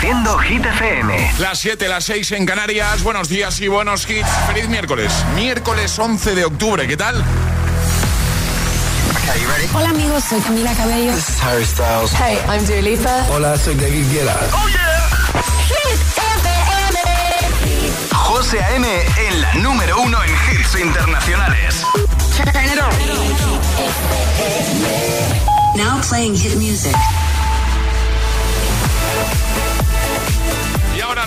Reproduciendo Hit FM. Las 7, las 6 en Canarias. Buenos días y buenos hits. Feliz miércoles. Miércoles 11 de octubre. ¿Qué tal? Hola amigos, soy Camila Cabello. This is Harry Styles. Hey, I'm Dua Lipa. Hola, soy David Guetta. Oh yeah. Hit FM. José A.M. en la número uno en hits internacionales. Now playing hit music.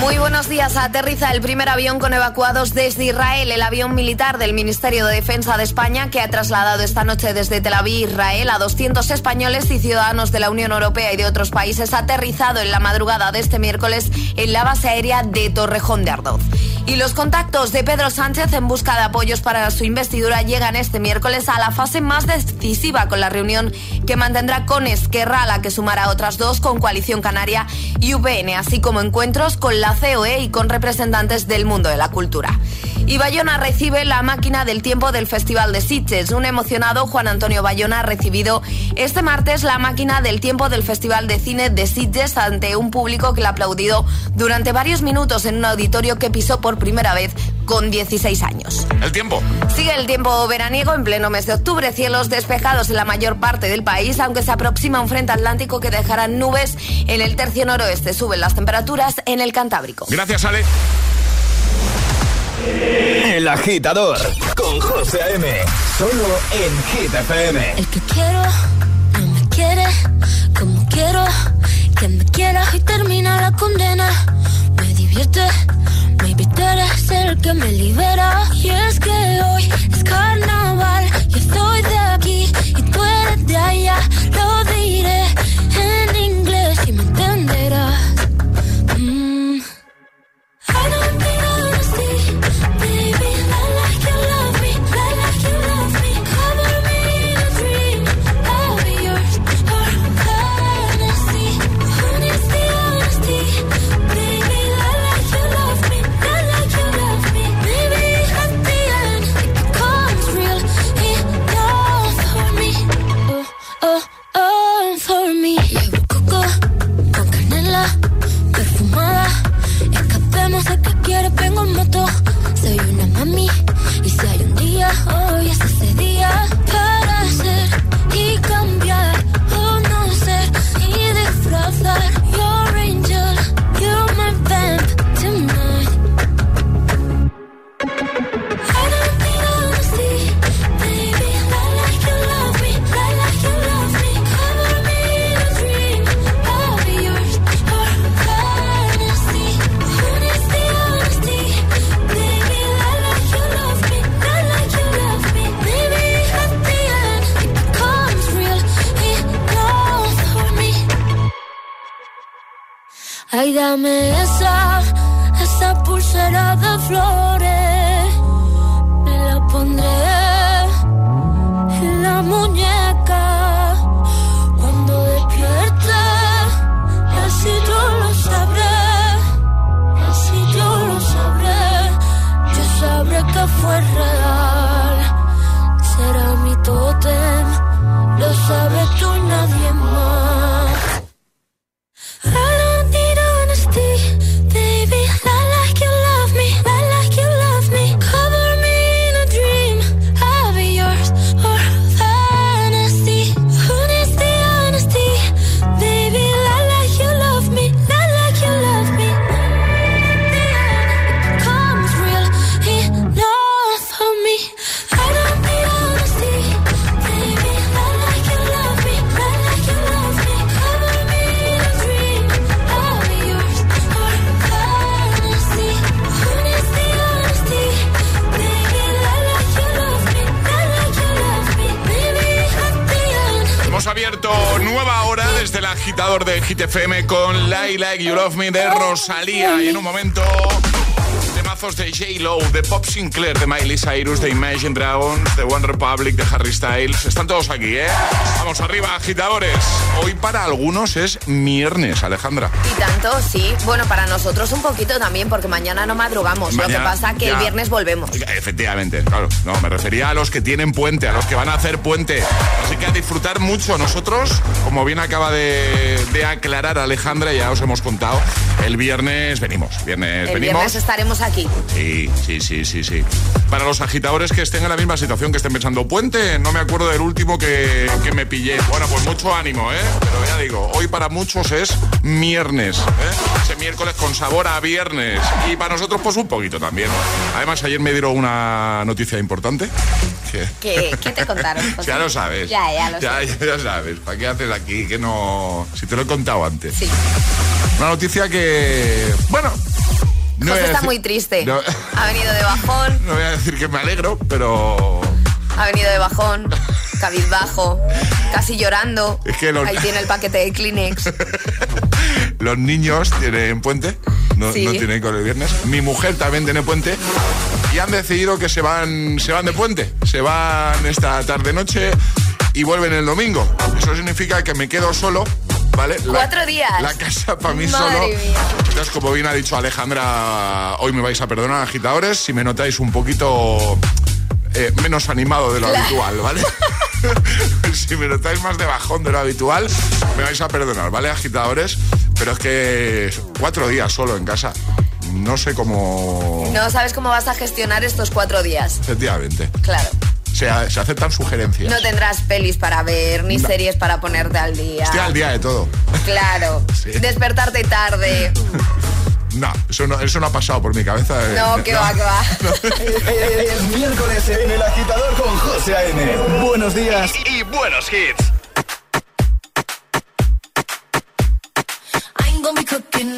Muy buenos días. Aterriza el primer avión con evacuados desde Israel, el avión militar del Ministerio de Defensa de España, que ha trasladado esta noche desde Tel Aviv, Israel, a 200 españoles y ciudadanos de la Unión Europea y de otros países, aterrizado en la madrugada de este miércoles en la base aérea de Torrejón de Ardoz. Y los contactos de Pedro Sánchez en busca de apoyos para su investidura llegan este miércoles a la fase más decisiva con la reunión que mantendrá con Esquerra, la que sumará otras dos con Coalición Canaria y UPN, así como encuentros con la COE y con representantes del mundo de la cultura. Y Bayona recibe la máquina del tiempo del Festival de Sitges. Un emocionado Juan Antonio Bayona ha recibido este martes la máquina del tiempo del Festival de Cine de Sitges ante un público que le ha aplaudido durante varios minutos en un auditorio que pisó por primera vez con 16 años. El tiempo. Sigue el tiempo veraniego en pleno mes de octubre, cielos despejados en la mayor parte del país, aunque se aproxima un frente atlántico que dejará nubes en el tercio noroeste. Suben las temperaturas en el Cantábrico. Gracias, Ale. El agitador con José A.M. Solo en Hit FM. El que quiero no me quiere como quiero que me quiera y termina la condena. Me divierte, tú eres que me libera. Y es que hoy es carnaval, Like You Love Me de Rosalía. Y en un momento, temazos de J-Lo, de Pop Sinclair, de Miley Cyrus, de Imagine Dragons, de One Republic, de Harry Styles. Están todos aquí, ¿eh? Vamos arriba, agitadores. Hoy para algunos es viernes, Alejandra. Y tanto, sí. Bueno, para nosotros un poquito también, porque mañana no madrugamos. Lo que pasa que el viernes volvemos. Efectivamente, claro. No, me refería a los que tienen puente, a los que van a hacer puente. Así que a disfrutar mucho. Nosotros, como bien acaba de, de aclarar Alejandra, ya os hemos contado, el viernes venimos. Viernes el venimos. viernes estaremos aquí. Sí, sí, sí, sí, sí. Para los agitadores que estén en la misma situación, que estén pensando, puente, no me acuerdo del último que, que me pillé. Bueno, pues mucho ánimo, ¿eh? Pero ya digo, hoy para muchos es viernes, ¿eh? Ese miércoles con sabor a viernes. Y para nosotros, pues un poquito también. Además, ayer me dieron una noticia importante. ¿Qué, ¿Qué te contaron? ya lo sabes. Ya, ya lo ya, Ya, ya, sabes. ¿Para qué haces aquí? Que no. Si te lo he contado antes. Sí. Una noticia que. Bueno. No está muy triste. Ha venido de bajón. No voy a decir que me alegro, pero. Ha venido de bajón, cabizbajo, casi llorando. Es que Ahí tiene el paquete de Kleenex. los niños tienen puente, no, no tienen con el viernes. Mi mujer también tiene puente y han decidido que se van, se van de puente. Se van esta tarde-noche y vuelven el domingo. Eso significa que me quedo solo ¿vale? Cuatro días. La casa para mí solo. Entonces, como bien ha dicho Alejandra, hoy me vais a perdonar, agitadores, si me notáis un poquito eh, menos animado de lo habitual, ¿vale? si me notáis más de bajón de lo habitual, me vais a perdonar, ¿vale, agitadores? Pero es que cuatro días solo en casa. No sé cómo... No sabes cómo vas a gestionar estos cuatro días. Efectivamente. Claro. Se, se, aceptan sugerencias. No tendrás pelis para ver, ni series para ponerte al día. Estoy al día de todo. Claro. Despertarte tarde. No, eso no, eso no ha pasado por mi cabeza. Eh. No, que va, que va. El miércoles en El Agitador con José A.N. Buenos días y, y buenos hits. I ain't gonna be cooking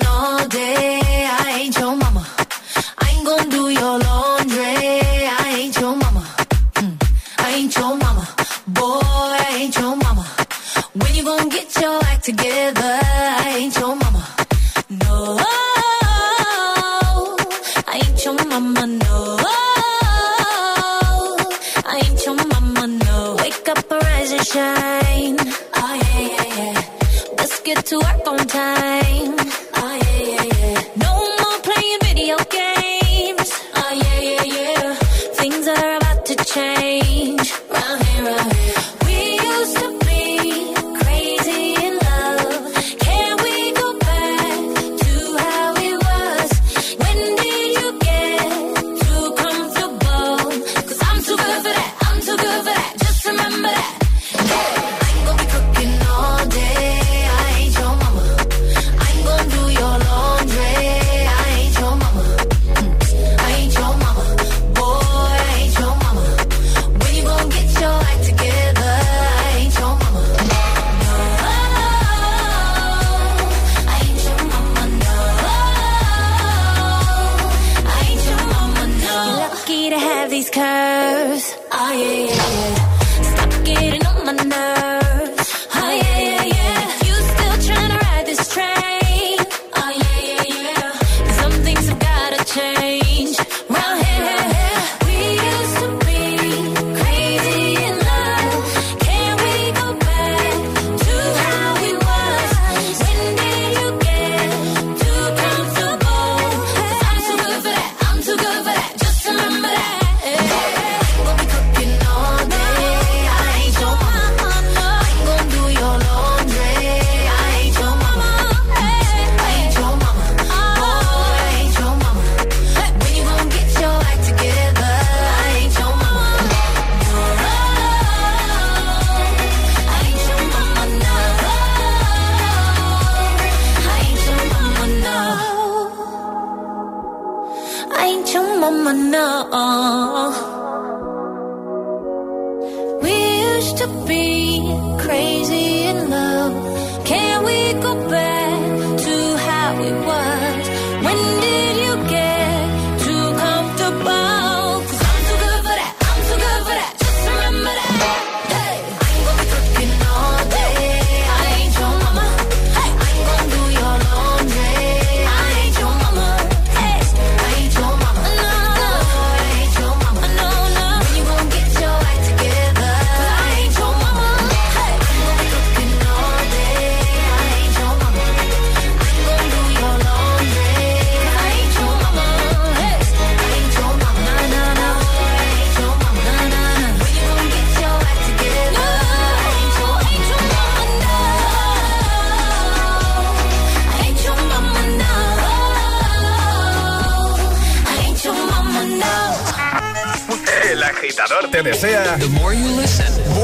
te desea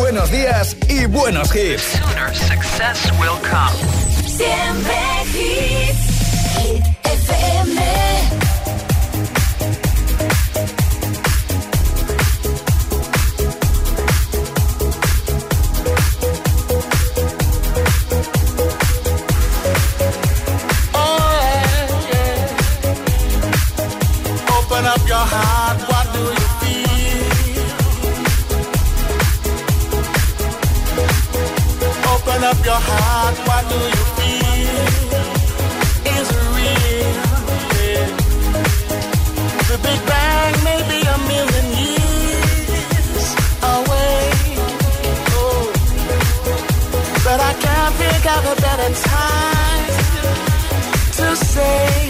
buenos días y buenos hits. Siempre hits. Hit FM. Heart, what do you feel? Is it real? The Big Bang may be a million years away. Oh. But I can't think of a better time to say,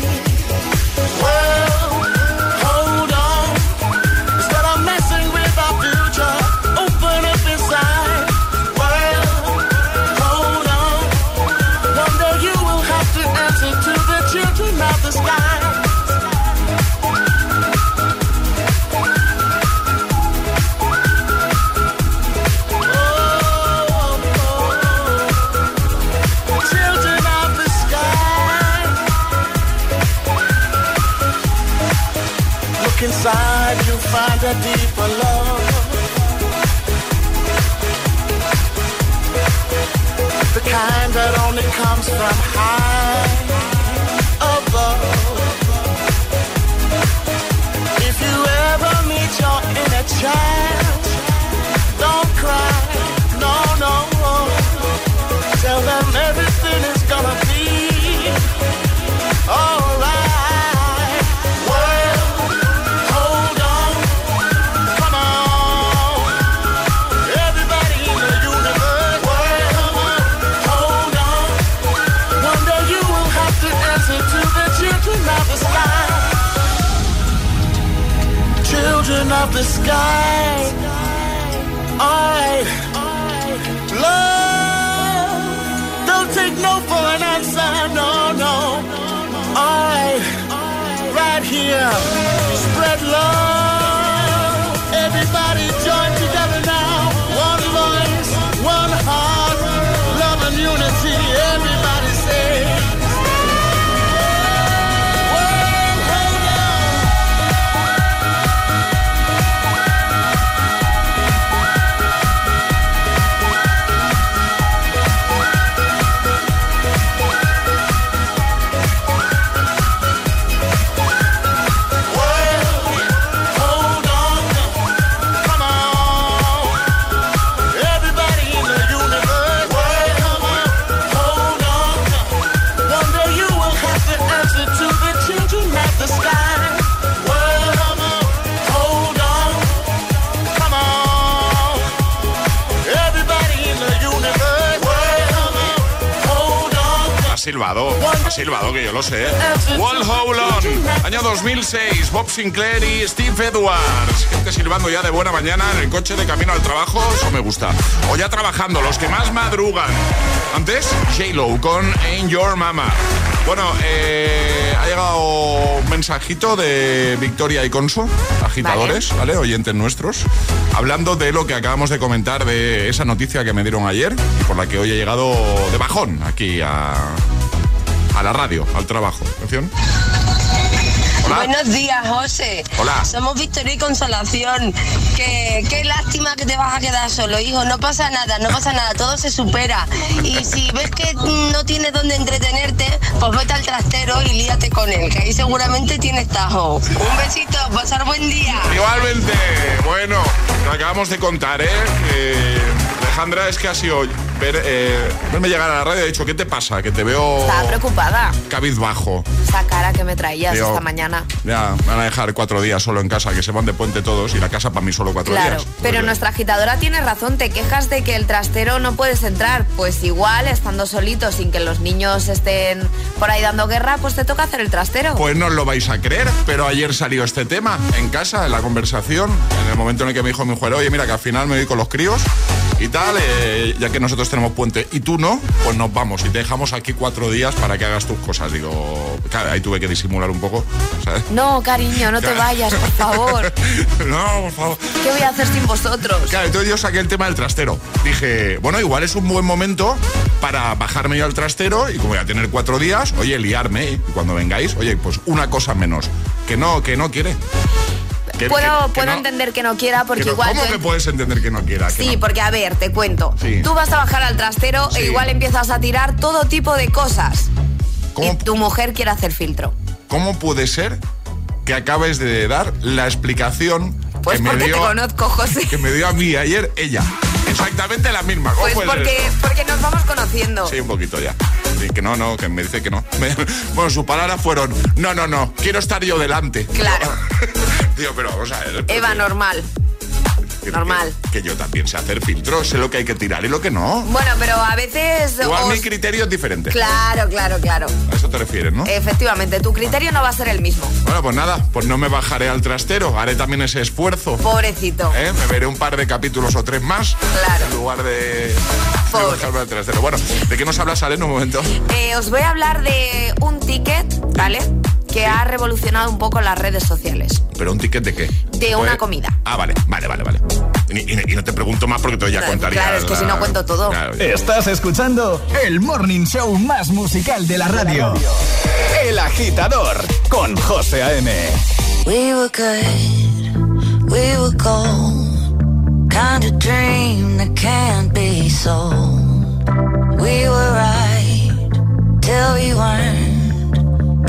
ha silbado que yo lo sé. Wall Hold On, año 2006, Bob Sinclair y Steve Edwards. Gente silbando ya de buena mañana en el coche de camino al trabajo, eso me gusta. O ya trabajando, los que más madrugan. Antes, J-Lo con Ain't Your Mama. Bueno, eh, ha llegado un mensajito de Victoria y Conso, agitadores, ¿vale? Oyentes nuestros, hablando de lo que acabamos de comentar de esa noticia que me dieron ayer y por la que hoy he llegado de bajón aquí a, a la radio, al trabajo. Atención. Hola. Buenos días, José. Hola. Somos Victoria y Consolación. Que, qué lástima que te vas a quedar solo, hijo. No pasa nada, no pasa nada, todo se supera. Y si ves que no tienes donde entretenerte, pues vete al trastero y líate con él, que ahí seguramente tienes tajo. Un besito, pasar buen día. Igualmente, bueno, lo acabamos de contar, ¿eh? Eh, Alejandra, es que ha sido ver, eh, verme llegar a la radio he dicho, ¿qué te pasa? Que te veo Estaba preocupada. cabizbajo. Esa cara que me traías esta mañana. Ya, me van a dejar cuatro días solo en casa, que se van de puente todos y la casa para mí solo cuatro Claro, días. pero Pues, nuestra agitadora tiene razón, te quejas de que el trastero no puedes entrar. Pues igual, estando solito, sin que los niños estén por ahí dando guerra, pues te toca hacer el trastero. Pues no os lo vais a creer, pero ayer salió este tema en casa, en la conversación, en el momento en el que me dijo mi mujer, oye, mira que al final me voy con los críos y tal, eh, ya que nosotros tenemos puente y tú no, pues nos vamos y te dejamos aquí cuatro días para que hagas tus cosas. Digo, claro, ahí tuve que disimular un poco, ¿sabes? No, cariño, no te vayas, por favor. no, por favor. ¿Qué voy a hacer sin vosotros? Claro, entonces yo saqué el tema del trastero. Dije, bueno, igual es un buen momento para bajarme yo al trastero y como voy a tener cuatro días, oye, liarme y cuando vengáis, oye, pues una cosa menos. Que no, que no quiere. Puedo puedo entender que no quiera porque igual. ¿Cómo que puedes entender que no quiera? sí, porque a ver, te cuento. Tú vas a bajar al trastero e igual empiezas a tirar todo tipo de cosas. Y tu mujer quiere hacer filtro. ¿Cómo puede ser que acabes de dar la explicación pues que me dio, te conozco, José. Que me dio a mí ayer ella. Exactamente la misma. Pues porque, porque nos vamos conociendo. Sí, un poquito ya. Sí, que no, no, que me dice que no. bueno, sus palabras fueron, no, no, no, quiero estar yo delante. Claro. Tío, pero vamos a ver. Eva, normal. Normal. Que, yo también sé hacer filtros, sé lo que hay que tirar y lo que no. Bueno, pero a veces. Igual mi criterio es diferente. Claro, claro, claro. A eso te refieres, ¿no? Efectivamente, tu criterio no va a ser el mismo. Bueno, pues nada, pues no me bajaré al trastero, haré también ese esfuerzo. Pobrecito. ¿Eh? Me veré un par de capítulos o tres más. Claro. En lugar de. bajarme al trastero. Bueno, ¿de qué nos hablas, Ale, en un momento? Eh, os voy a hablar de un ticket, ¿vale? Que ha revolucionado un poco las redes sociales. ¿Pero un ticket de qué? De una comida. Ah, vale, vale, vale, vale. Y, no te pregunto más porque te ya contaría. Claro, es que si no cuento todo. Estás escuchando el morning show más musical de la radio. El agitador con José A.M. We were good, we were gold. Kind of dream that can't be sold. We were right till we weren't.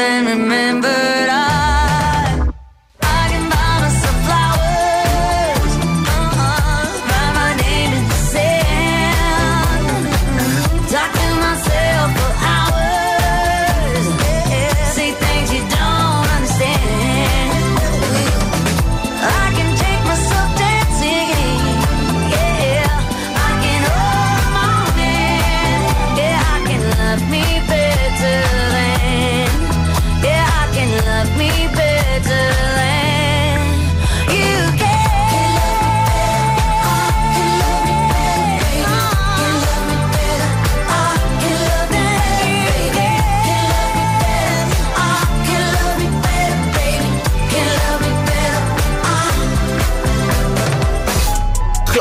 then remember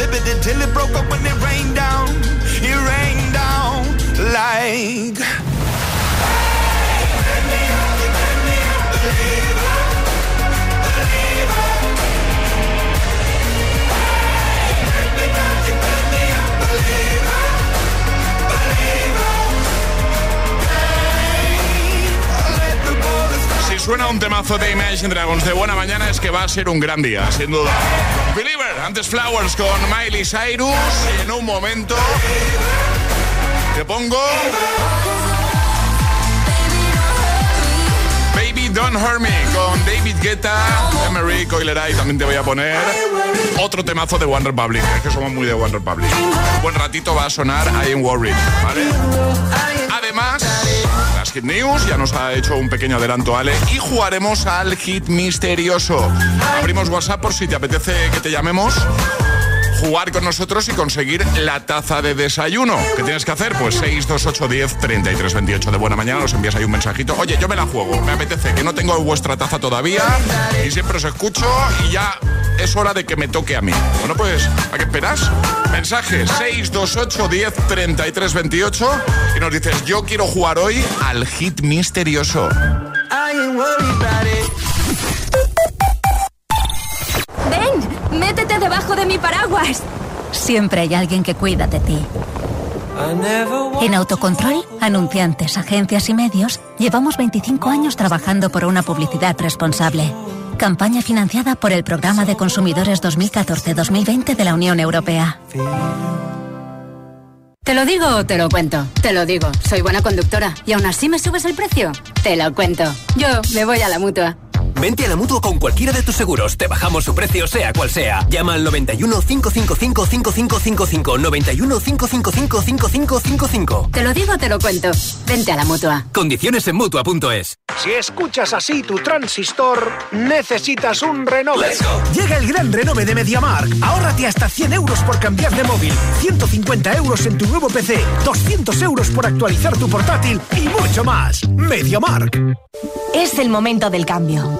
Inhibited, limited, till it broke up when it rained down. It rained suena un temazo de Imagine Dragons de buena mañana es que va a ser un gran día, sin duda. Believer, antes Flowers con Miley Cyrus y en un momento te pongo Baby Don't Hurt Me con David Guetta, Emery Coileray. También te voy a poner otro temazo de One Republic. Es que somos muy de One Republic. Un buen ratito va a sonar I Am Worried. Además, las Hit News ya nos ha hecho un pequeño adelanto Ale y jugaremos al hit misterioso. Abrimos WhatsApp por si te apetece que te llamemos jugar con nosotros y conseguir la taza de desayuno. ¿Qué tienes que hacer? Pues 628 10 33 28 de buena mañana. Nos envías ahí un mensajito. Oye, yo me la juego. Me apetece que no tengo vuestra taza todavía y siempre os escucho y ya es hora de que me toque a mí. Bueno, pues, ¿a qué esperas? Mensaje 628 10 33 28 y nos dices, yo quiero jugar hoy al hit misterioso. Métete debajo de mi paraguas. Siempre hay alguien que cuida de ti. En Autocontrol, anunciantes, agencias y medios, llevamos 25 años trabajando por una publicidad responsable. Campaña financiada por el Programa de Consumidores 2014-2020 de la Unión Europea. ¿Te lo digo o te lo cuento? Te lo digo, soy buena conductora. ¿Y aún así me subes el precio? Te lo cuento. Yo me voy a la mutua. Vente a la mutua con cualquiera de tus seguros. Te bajamos su precio, sea cual sea. Llama al 91 555 5555. 91 555 5555. Te lo digo o te lo cuento. Vente a la mutua. Condiciones en mutua.es. Si escuchas así tu transistor, necesitas un renove. Llega el gran renove de MediaMark. Ahórrate hasta 100 euros por cambiar de móvil, 150 euros en tu nuevo PC, 200 euros por actualizar tu portátil y mucho más. MediaMark. Es el momento del cambio.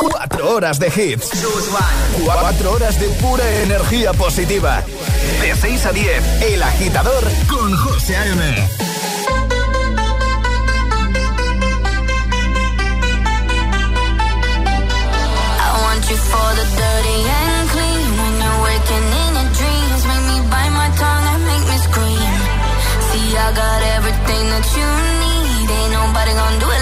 Cuatro horas de hits. Cuatro horas de pura energía positiva. De 6 a 10, El Agitador con José A.M. For the dirty and clean. When you're waking in your dreams, make me bite my tongue and make me scream. See, I got everything that you need. Ain't nobody gonna do it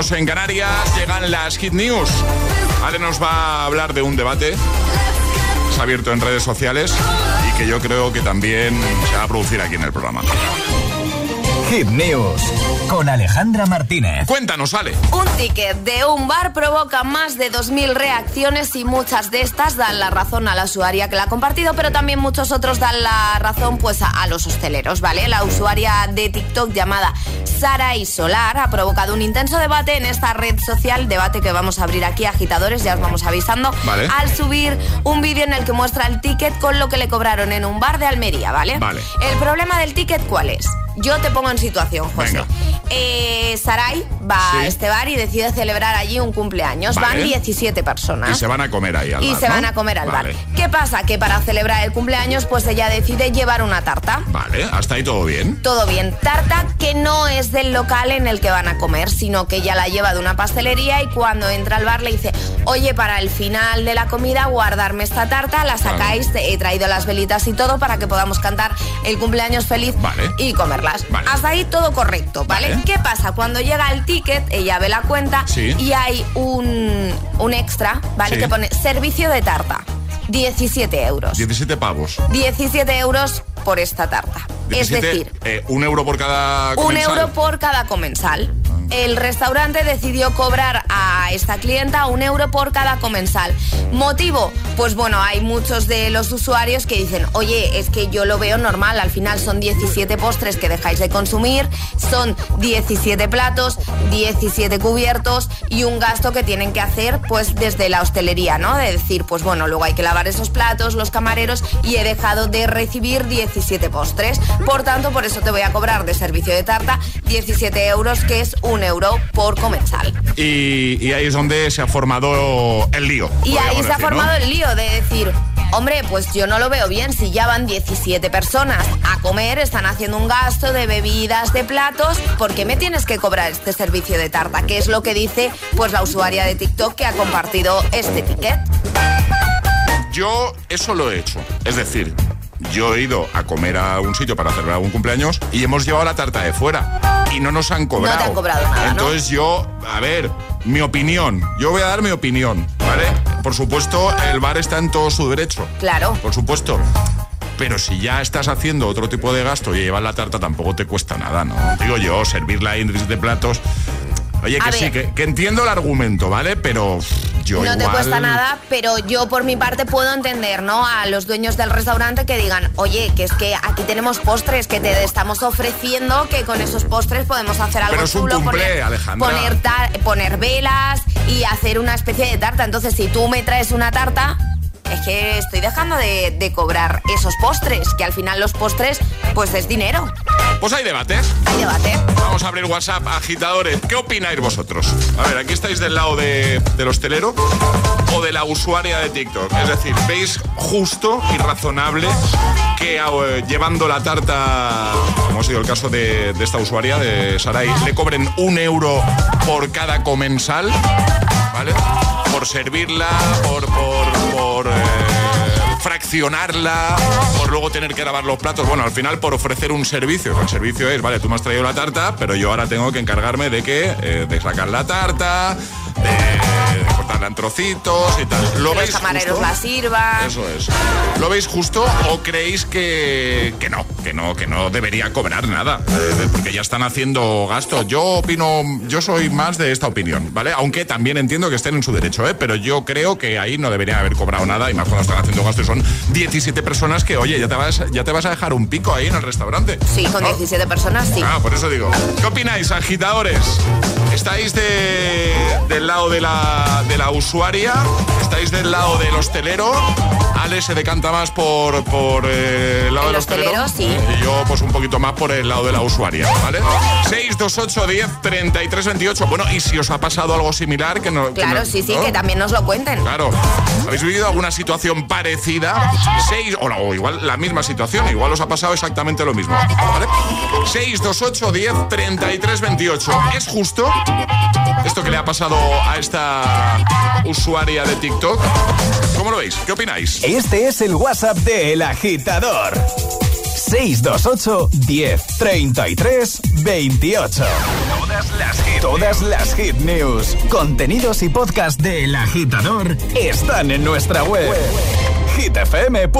Menos en Canarias. Llegan las Hit News. Ale nos va a hablar de un debate. Se ha abierto en redes sociales y que yo creo que también se va a producir aquí en el programa. Hit News con Alejandra Martínez. Cuéntanos, Ale. Un ticket de un bar provoca más de 2.000 reacciones y muchas de estas dan la razón a la usuaria que la ha compartido, pero también muchos otros dan la razón pues a, a los hosteleros, ¿vale? La usuaria de TikTok llamada Sara y Solar ha provocado un intenso debate en esta red social, debate que vamos a abrir aquí, agitadores, ya os vamos avisando, Vale. al subir un vídeo en el que muestra el ticket con lo que le cobraron en un bar de Almería, ¿vale? Vale. El problema del ticket, ¿cuál es? Yo te pongo en situación, José. Venga. Eh, Sarai va Sí. a este bar y decide celebrar allí un cumpleaños. Vale. Van 17 personas. Y se van a comer ahí al Y bar, se ¿no? van a comer al Vale. bar. ¿Qué pasa? Que para celebrar el cumpleaños, pues ella decide llevar una tarta. Vale, hasta ahí todo bien. Todo bien. Tarta que no es del local en el que van a comer, sino que ella la lleva de una pastelería y cuando entra al bar le dice, oye, para el final de la comida guardarme esta tarta, la sacáis, he traído las velitas y todo para que podamos cantar el cumpleaños feliz Vale. y comerlas. Hasta ahí todo correcto, ¿vale? ¿Qué pasa? Cuando llega el ticket, ella ve la cuenta Sí. y hay un, un extra, ¿vale? Sí. Que pone servicio de tarta. 17 euros. 17 pavos. 17 euros por esta tarta. 17, es decir, eh, un euro por cada un comensal. euro por cada comensal. El restaurante decidió cobrar a esta clienta un euro por cada comensal. ¿Motivo? Pues bueno, hay muchos de los usuarios que dicen, oye, es que yo lo veo normal, al final son 17 postres que dejáis de consumir, son 17 platos, 17 cubiertos y un gasto que tienen que hacer pues desde la hostelería, ¿no? De decir, pues bueno, luego hay que lavar esos platos, los camareros y he dejado de recibir 17 postres. Por tanto, por eso te voy a cobrar de servicio de tarta 17 euros, que es un euro por comensal. Y, ahí es donde se ha formado el lío. Y ahí se ha formado el lío de decir, Hombre, pues yo no lo veo bien. Si ya van 17 personas a comer, están haciendo un gasto de bebidas, de platos, ¿por qué me tienes que cobrar este servicio de tarta? Que es lo que dice pues la usuaria de TikTok que ha compartido este ticket. Yo eso lo he hecho. Es decir, yo he ido a comer a un sitio para celebrar un cumpleaños y hemos llevado la tarta de fuera y no nos han cobrado. No te han cobrado nada. Entonces yo, a ver, mi opinión. Yo voy a dar mi opinión, ¿vale? Por supuesto, el bar está en todo su derecho. Claro. Por supuesto. Pero si ya estás haciendo otro tipo de gasto y llevar la tarta tampoco te cuesta nada, ¿no? Digo yo, servirla en de platos. Oye, que sí, que, entiendo el argumento, ¿vale? Pero yo No te cuesta nada, pero yo por mi parte puedo entender, ¿no? A los dueños del restaurante que digan, oye, que es que aquí tenemos postres que te estamos ofreciendo, que con esos postres podemos hacer algo pero es chulo, poner, poner velas y hacer una especie de tarta. Entonces, si tú me traes una tarta, es que estoy dejando de, cobrar esos postres, que al final los postres, pues es dinero. Pues hay debates. Hay debate. Vamos a abrir WhatsApp, agitadores. ¿Qué opináis vosotros? A ver, aquí estáis del lado de, del hostelero o de la usuaria de TikTok. Es decir, ¿veis justo y razonable que eh, llevando la tarta, como ha sido el caso de, esta usuaria, de Sarai, le cobren un euro por cada comensal? ¿Vale? Por servirla, por, por, eh, fraccionarla, por luego tener que lavar los platos. Bueno, al final por ofrecer un servicio. El servicio es, vale, tú me has traído la tarta, pero yo ahora tengo que encargarme de que eh, de sacar la tarta, de, cortarla en trocitos y tal. ¿Lo que los camareros la sirvan. Eso es. ¿Lo veis justo o creéis que, que no, que no, que no debería cobrar nada? Eh, porque ya están haciendo gastos. Yo opino, yo soy más de esta opinión, ¿vale? Aunque también entiendo que estén en su derecho, ¿eh? Pero yo creo que ahí no deberían haber cobrado nada y más cuando están haciendo gastos. Son 17 personas que, oye, ya te vas, ya te vas a dejar un pico ahí en el restaurante. Sí, con 17 personas, sí. Ah, por eso digo. ¿Qué opináis, agitadores? ¿Estáis de, del lado de la, de la usuaria? ¿Estáis del lado del hostelero? Ale se decanta más por, por eh, el lado del hostelero. sí. Y yo, pues, un poquito más por el lado de la usuaria, ¿vale? 628 10 33 28. Bueno, y si os ha pasado algo similar, que no. Claro, sí, sí, que también nos lo cuenten. Claro. ¿Habéis vivido alguna situación parecida? 6, o, o igual la misma situación, igual os ha pasado exactamente lo mismo. ¿Vale? 628 10 33 28. ¿Es justo esto que le ha pasado a esta usuaria de TikTok? ¿Cómo lo veis? ¿Qué opináis? Este es el WhatsApp de El Agitador. 628 10 33 28. Todas las, hit, todas las hit news, contenidos y podcast de El Agitador están en nuestra web. hitfm.es.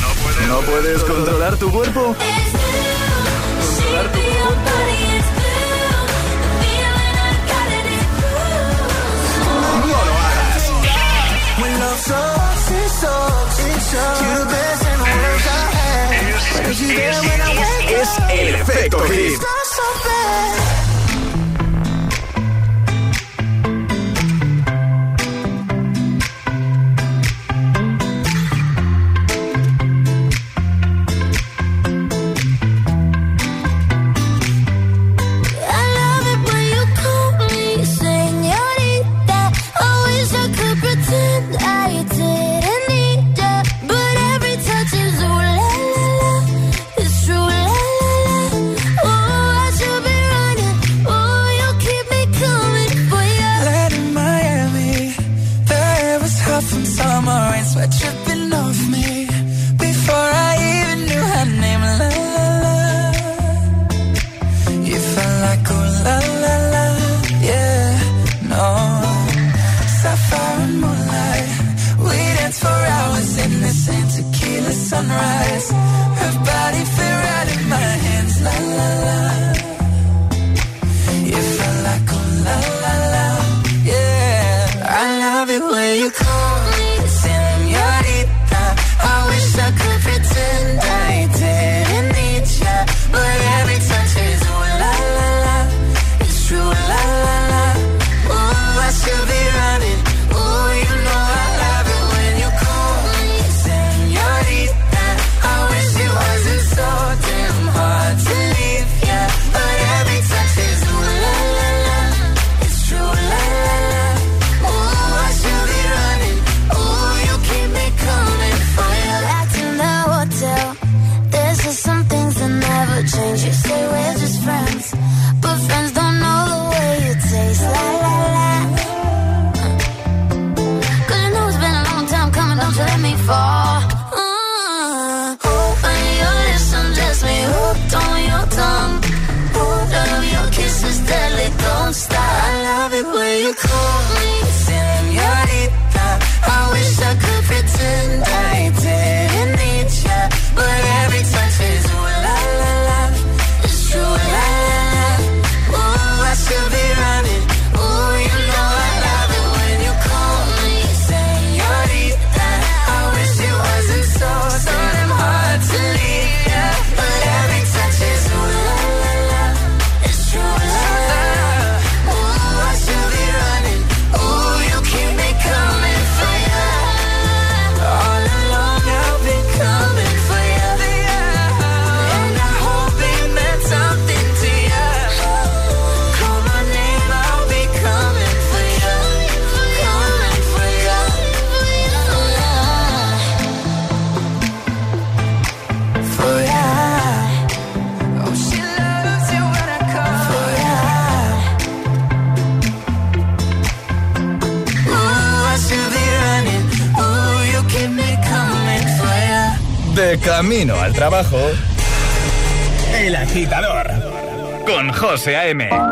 No puedes, ¿No puedes controlar tu cuerpo? Es, el efecto hit. A.M.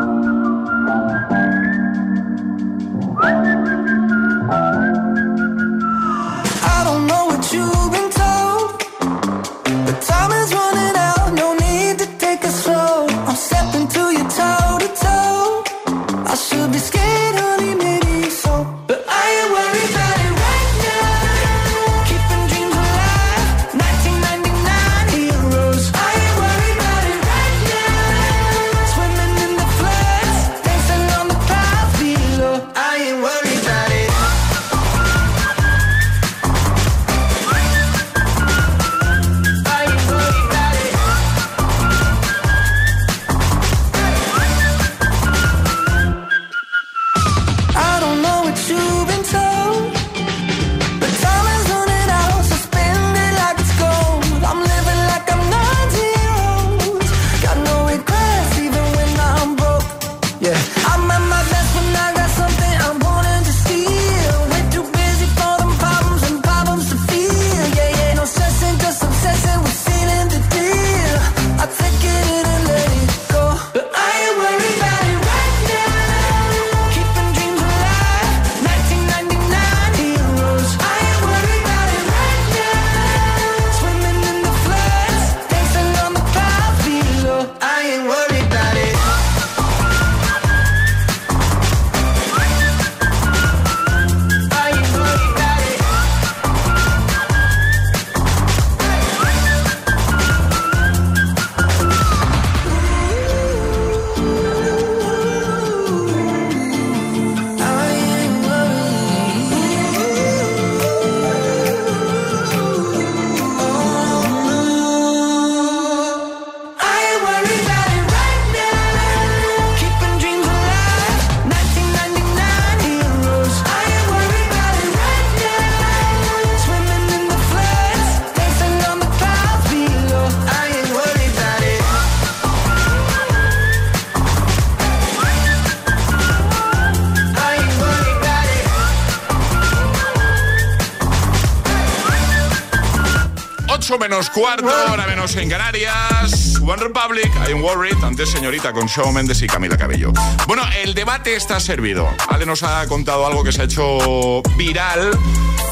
menos cuarto, hora menos en Canarias. One Republic, I'm worried. Antes, señorita, con Shawn Mendes y Camila Cabello. Bueno, el debate está servido. Ale nos ha contado algo que se ha hecho viral.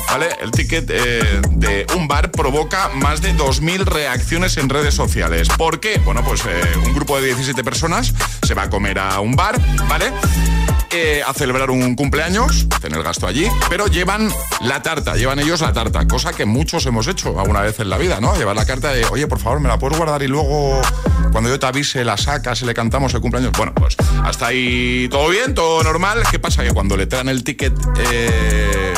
¿Vale? El ticket eh, de un bar provoca más de 2.000 reacciones en redes sociales. ¿Por qué? Bueno, pues eh, un grupo de 17 personas se va a comer a un bar, ¿vale? Eh, a celebrar un cumpleaños, hacen el gasto allí, pero llevan la tarta, llevan ellos la tarta, cosa que muchos hemos hecho alguna vez en la vida, ¿no? Llevar la carta de, oye, por favor, me la puedes guardar y luego cuando yo te avise la sacas y le cantamos el cumpleaños. Bueno, pues hasta ahí todo bien, todo normal. ¿Qué pasa? Que cuando le traen el ticket... Eh,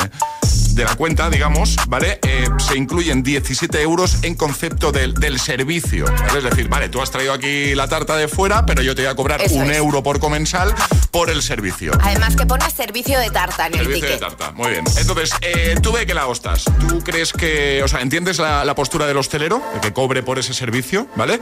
de la cuenta, digamos, ¿vale? Eh, se incluyen 17 euros en concepto del, servicio. Es decir, vale, tú has traído aquí la tarta de fuera, pero yo te voy a cobrar un euro por comensal por el servicio. Además que pone servicio de tarta en el ticket. Servicio de tarta, muy bien. Entonces, eh, ¿tú ve que la hostas? ¿Tú crees que, o sea, entiendes la, postura del hostelero, que cobre por ese servicio, ¿vale?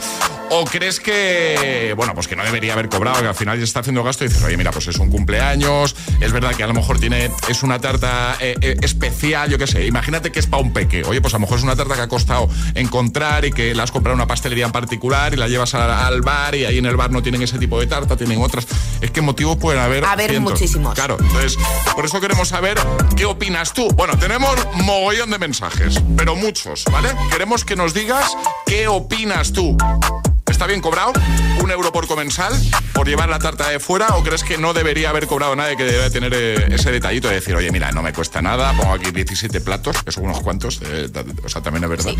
¿O crees que, bueno, pues que no debería haber cobrado, que al final ya está haciendo gasto y dices, oye, mira, pues es un cumpleaños, es verdad que a lo mejor tiene, es una tarta eh, especial yo qué sé, imagínate que es para un peque. Oye, pues a lo mejor es una tarta que ha costado encontrar y que la has comprado en una pastelería en particular y la llevas al, bar y ahí en el bar no tienen ese tipo de tarta, tienen otras. Es que motivos pueden haber. Haber muchísimos. Claro, entonces, por eso queremos saber qué opinas tú. Bueno, tenemos mogollón de mensajes, pero muchos, ¿vale? Queremos que nos digas qué opinas tú. ¿Está bien cobrado? ¿Un euro por comensal? ¿Por llevar la tarta de fuera? ¿O crees que no debería haber cobrado nadie que debe tener eh, ese detallito de decir, oye, mira, no me cuesta nada, pongo aquí 17 platos, que son unos cuantos, eh, o sea, también es verdad.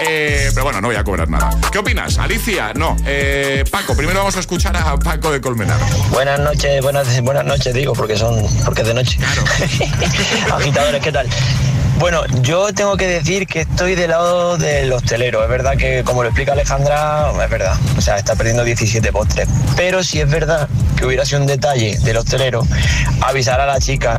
Eh, pero bueno, no voy a cobrar nada. ¿Qué opinas? Alicia, no. Paco, primero vamos a escuchar a Paco de Colmenar. Buenas noches, buenas, buenas noches, digo, porque son porque es de noche. Claro. Agitadores, ¿qué tal? Bueno, yo tengo que decir que estoy del lado del hostelero. Es verdad que, como lo explica Alejandra, es verdad. O sea, está perdiendo 17 postres. Pero si es verdad que hubiera sido un detalle del hostelero avisar a la chica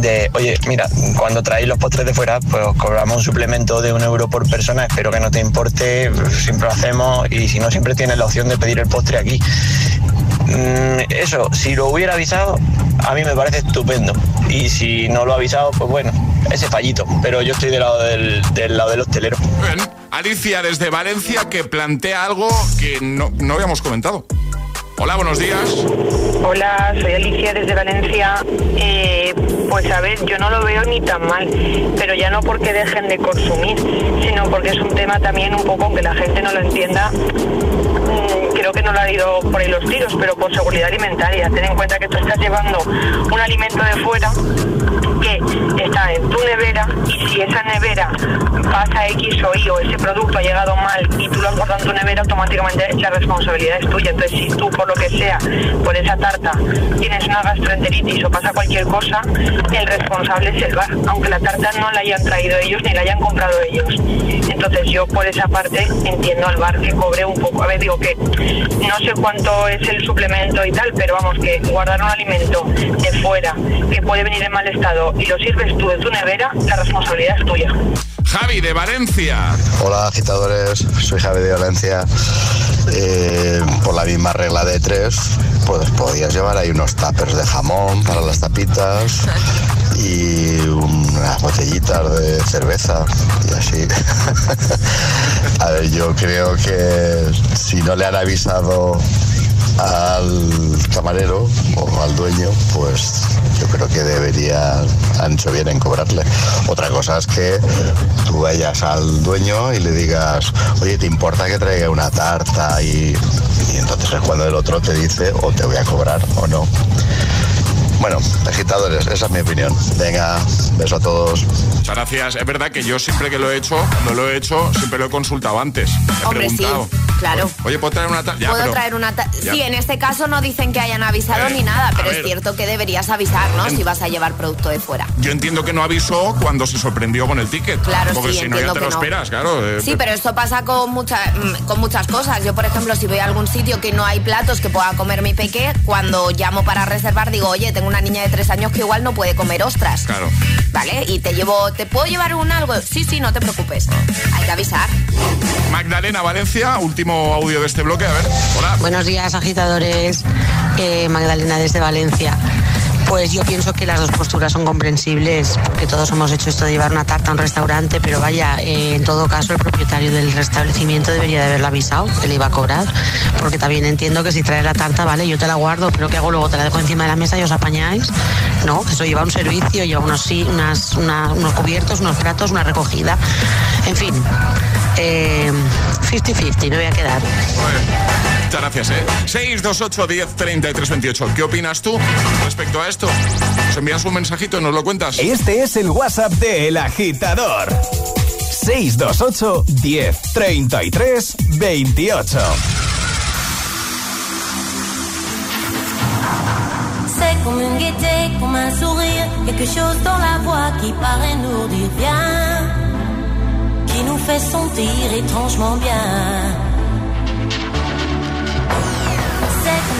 de, oye, mira, cuando traéis los postres de fuera, pues os cobramos un suplemento de un euro por persona. Espero que no te importe, siempre lo hacemos y si no, siempre tienes la opción de pedir el postre aquí. Mm, eso, si lo hubiera avisado, a mí me parece estupendo. Y si no lo ha avisado, pues bueno, ese fallito. Pero yo estoy del lado del, del lado del hostelero. Bien. Alicia desde Valencia que plantea algo que no, no habíamos comentado. Hola, buenos días. Hola, soy Alicia desde Valencia. Eh, pues a ver, yo no lo veo ni tan mal, pero ya no porque dejen de consumir, sino porque es un tema también un poco que la gente no lo entienda. Mm, creo que no lo ha ido por ahí los tiros, pero por seguridad alimentaria. Ten en cuenta que tú estás llevando un alimento de fuera que está en tu nevera y si esa nevera pasa X o Y o ese producto ha llegado mal y tú lo has guardado en tu nevera, automáticamente la responsabilidad es tuya. Entonces, si tú, por lo que sea, por esa tarta tienes una gastroenteritis o pasa cualquier cosa, el responsable es el bar, aunque la tarta no la hayan traído ellos ni la hayan comprado ellos. Entonces, yo por esa parte entiendo al bar que cobre un poco. A ver, digo que no sé cuánto es el suplemento y tal, pero vamos, que guardar un alimento de fuera que puede venir en mal estado y lo sirves tú de tu nevera, la responsabilidad es tuya. Javi de Valencia. Hola agitadores, soy Javi de Valencia. Eh, por la misma regla de tres, pues podías llevar ahí unos tuppers de jamón para las tapitas y unas botellitas de cerveza y así. A ver, yo creo que si no le han avisado al camarero o al dueño, pues yo creo que debería, han hecho bien en cobrarle. Otra cosa es que tú vayas al dueño y le digas, oye, ¿te importa que traiga una tarta? Y, y entonces es cuando el otro te dice, o te voy a cobrar o no. Bueno, agitadores, esa es mi opinión. Venga, beso a todos. Muchas gracias. Es verdad que yo siempre que lo he hecho, cuando lo he hecho, siempre lo he consultado antes. He Hombre, sí, preguntado. Claro. Oye, ¿puedo traer una tarta? Ya, Puedo pero- traer una ta- Ya. Sí, en este caso no dicen que hayan avisado Eh, ni nada, pero es cierto que deberías avisar, ¿no? En- Si vas a llevar producto de fuera. Yo entiendo que no avisó cuando se sorprendió con el ticket. Claro, Porque sí, si no ya te lo no. esperas, claro. eh, Sí, pero esto pasa con, mucha- mm, con muchas cosas. Yo, por ejemplo, si voy a algún sitio que no hay platos que pueda comer mi peque, cuando llamo para reservar digo, oye, tengo una niña de tres años que igual no puede comer ostras. Claro. ¿Vale? Y te llevo, ¿te puedo llevar un algo? Sí, sí, no te preocupes. Hay que avisar. Magdalena Valencia, último audio de este bloque. A ver, hola. Buenos días, agitadores. Eh, Magdalena desde Valencia. Pues yo pienso que las dos posturas son comprensibles, porque todos hemos hecho esto de llevar una tarta a un restaurante, pero vaya, eh, en todo caso el propietario del restablecimiento debería de haberlo avisado, que le iba a cobrar, porque también entiendo que si traes la tarta, vale, yo te la guardo, pero ¿qué hago luego? ¿Te la dejo encima de la mesa y os apañáis? No, eso lleva un servicio, lleva unos, sí, unas, una- unos cubiertos, unos platos, una recogida, en fin, eh, 50-50, no voy a quedar. Muchas gracias, ¿eh? 628 10 33 28. ¿Qué opinas tú respecto a esto? Nos envías un mensajito y nos lo cuentas. Este es el WhatsApp de El Agitador. 628 10 33 28. C'est comme une gaieté, comme un sourire, quelque chose dans la voix qui paraît nous dire bien, qui nous fait sentir étrangement bien.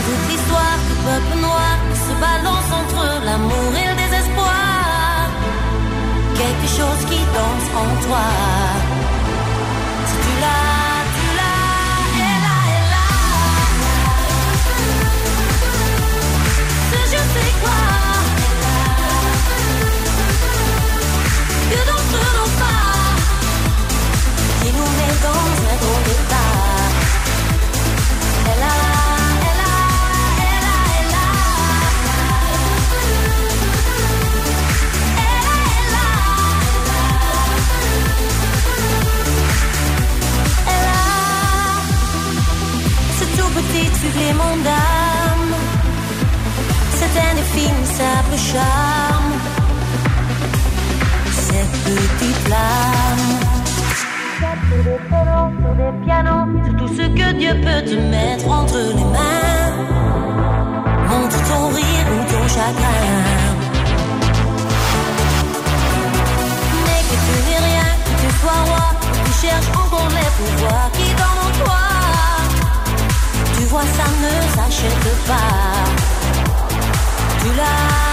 Toute l'histoire du peuple noir qui se balance entre l'amour et le désespoir, quelque chose qui danse en toi. Si tu l'as, tu l'as, Que d'entre nos pas. Qui nous met dans supplément d'âme c'est un indéfinissable charme. Cette petite flamme. Sur des sur des pianos, tout ce que Dieu peut te mettre entre les mains. Montre ton rire ou ton chagrin. Mais que tu n'es rien, que tu sois roi, tu cherches encore les pouvoirs qui. Vois, ça ne s'achète pas. Tu l'as,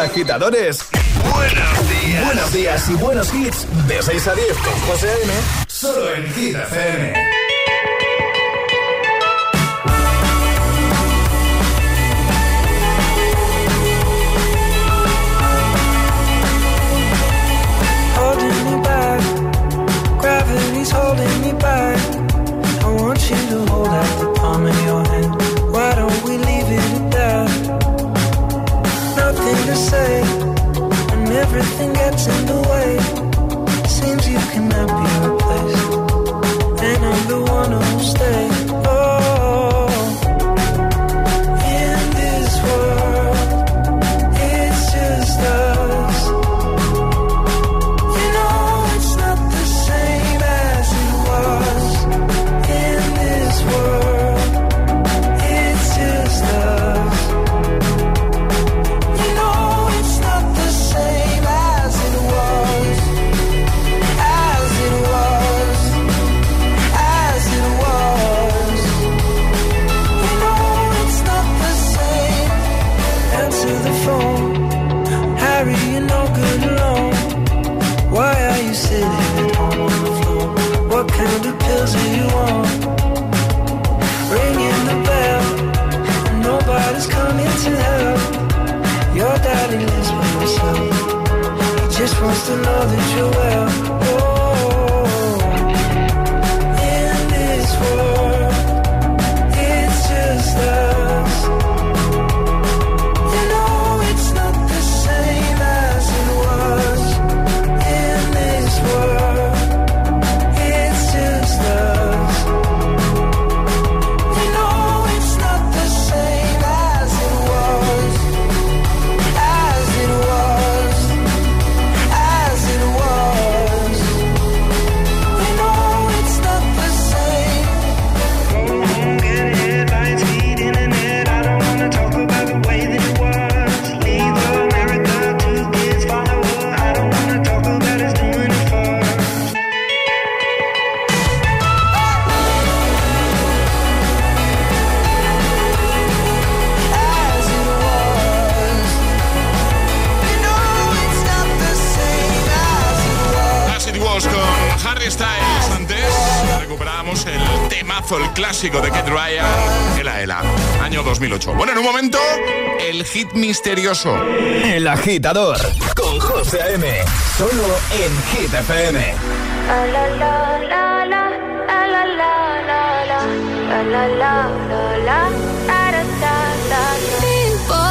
Agitadores. Buenos días. Buenos días y buenos hits. De 6 a 10 con José A.M. Solo en Hit FM. holding me back. Gravity's holding me back. I want you to hold out the palm of your To and everything gets in the misterioso. El agitador con José M. Solo en Hit FM. People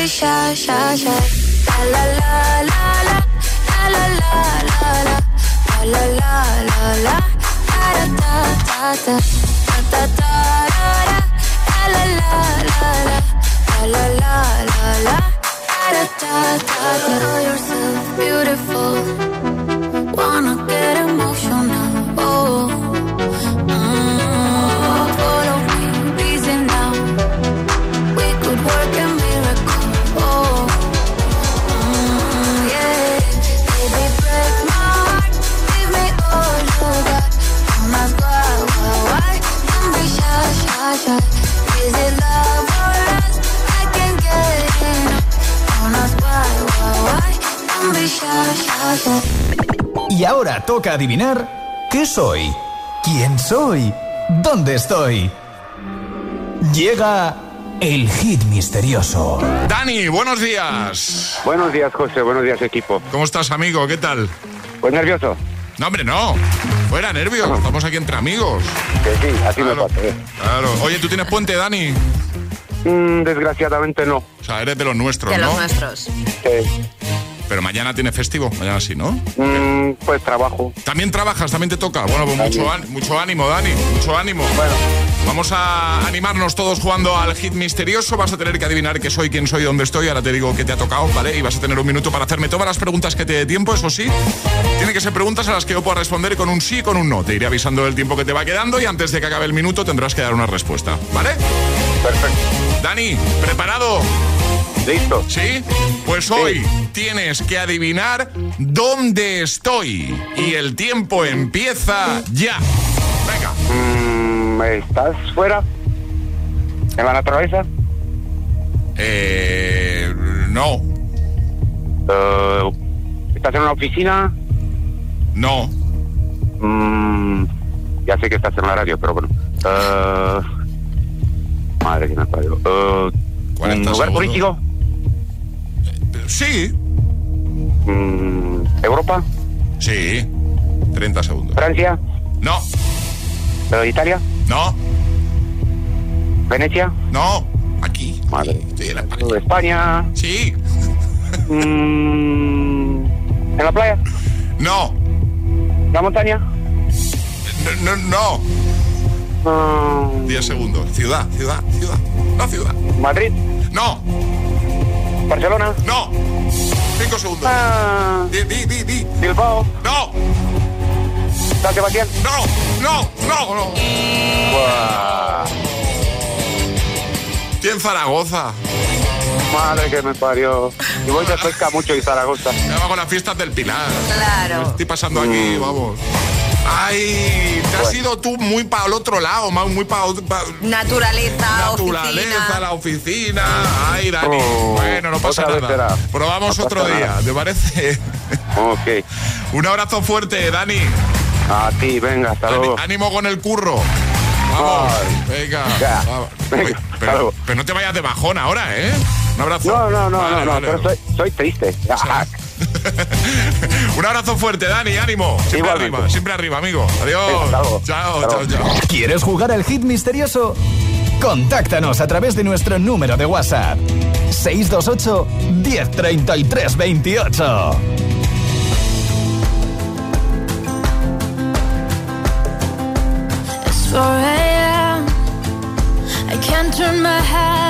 Be shy, shy, shy. La la la la la la la la la la la la la la da da da da da da da da la la la la la la la la da da da da Know yourself beautiful Y ahora toca adivinar qué soy, quién soy, dónde estoy. Llega el hit misterioso. Dani, buenos días. Buenos días, José. Buenos días, equipo. ¿Cómo estás, amigo? ¿Qué tal? Pues nervioso. No, hombre, no. Fuera nervios. Estamos aquí entre amigos. Que sí, así Claro. me pasa. ¿eh? Claro. Oye, ¿tú tienes puente, Dani? Mm, desgraciadamente no. O sea, eres de los nuestros, De ¿no? los nuestros. Sí. Pero mañana tiene festivo. Mañana sí, ¿no? Mm, pues trabajo. También trabajas, también te toca. Bueno, pues mucho, mucho ánimo, Dani. Mucho ánimo. Bueno. Vamos a animarnos todos jugando al hit misterioso. Vas a tener que adivinar qué soy, quién soy, dónde estoy. Ahora te digo qué te ha tocado, ¿vale? Y vas a tener un minuto para hacerme todas las preguntas que te dé tiempo, eso sí. Tienen que ser preguntas a las que yo pueda responder con un sí y con un no. Te iré avisando del tiempo que te va quedando y antes de que acabe el minuto tendrás que dar una respuesta, ¿vale? Perfecto. Dani, ¿preparado? Listo. ¿Sí? Pues hoy tienes que adivinar dónde estoy. Y el tiempo empieza ya. Venga. Mm, ¿Estás fuera? ¿En la naturaleza? Eh, no, Eh, ¿Estás en una oficina? no, Mm, ya sé que estás en la radio, pero bueno. Eh, madre que me parió. Eh, ¿Un 40 lugar segundos. político? Sí, Mm, ¿Europa? sí. 30 segundos. ¿Francia? No, Eh, ¿Italia? no, ¿Venecia? no. Aquí. Madre. Sí, en la- Eh, ¿España? Sí, Mm, ¿En la playa? no, ¿La montaña? no, no. Mm, 10 segundos. Ciudad, ciudad, ciudad. No, ciudad. ¿Madrid? No, ¿Barcelona? no. 5 segundos. Ah, Di, di, di, di. ¿Bilbao? No, ¿San Sebastián? no, no, no, no. Buah, Estoy en Zaragoza. madre que me parió. Y voy de pesca mucho y Zaragoza. Me va con las fiestas del Pilar. Claro. Estoy pasando aquí, vamos. Ay, te has ido tú muy para el otro lado, ma- muy para Naturaleza, naturaleza, oficina. la oficina. Ay, Dani. Oh, bueno, no pasa nada. será. Probamos No otro día, nada. ¿te parece? Ok. Un abrazo fuerte, Dani. A ti, venga, hasta luego. Ánimo con el curro. Vamos, Ay. venga. Ya. vamos. Venga, pero, luego. pero no te vayas de bajón ahora, ¿eh? Un abrazo. No, no, no, Vale, no, no, vale. pero soy, soy triste. Un abrazo fuerte, Dani, ánimo. Siempre Igualmente. arriba, siempre arriba, amigo. Adiós. Chao, chao, luego. chao. ¿Quieres jugar al hit misterioso? Contáctanos a través de nuestro número de WhatsApp. 628 1033 28. It's 4 a.m. I can't turn my head.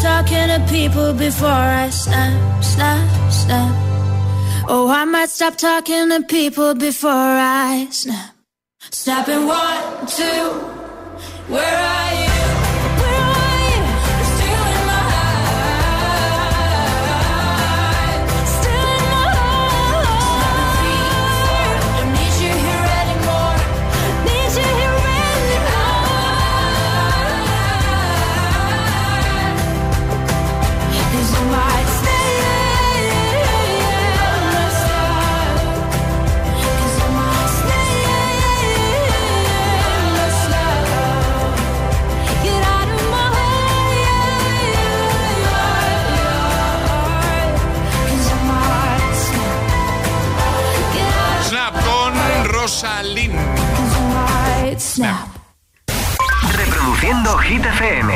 talking to people before I snap, snap, snap. Oh, I might stop talking to people before I snap. Snapping one, two, where are you? Reproduciendo Hit FM.